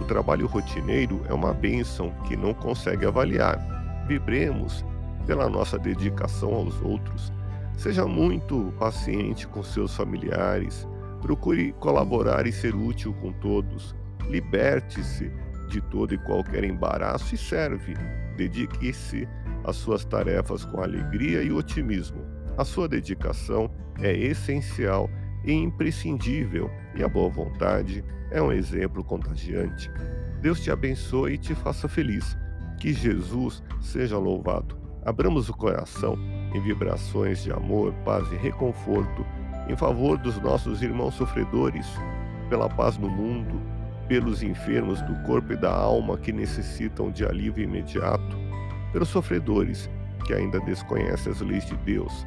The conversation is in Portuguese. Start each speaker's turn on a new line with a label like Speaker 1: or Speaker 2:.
Speaker 1: O trabalho rotineiro é uma bênção que não consegue avaliar. Vibremos pela nossa dedicação aos outros. Seja muito paciente com seus familiares. Procure colaborar e ser útil com todos. Liberte-se de todo e qualquer embaraço e serve. Dedique-se às suas tarefas com alegria e otimismo. A sua dedicação é essencial e imprescindível, e a boa vontade é um exemplo contagiante. Deus te abençoe e te faça feliz. Que Jesus seja louvado. Abramos o coração em vibrações de amor, paz e reconforto em favor dos nossos irmãos sofredores, pela paz no mundo, pelos enfermos do corpo e da alma que necessitam de alívio imediato, pelos sofredores que ainda desconhecem as leis de Deus,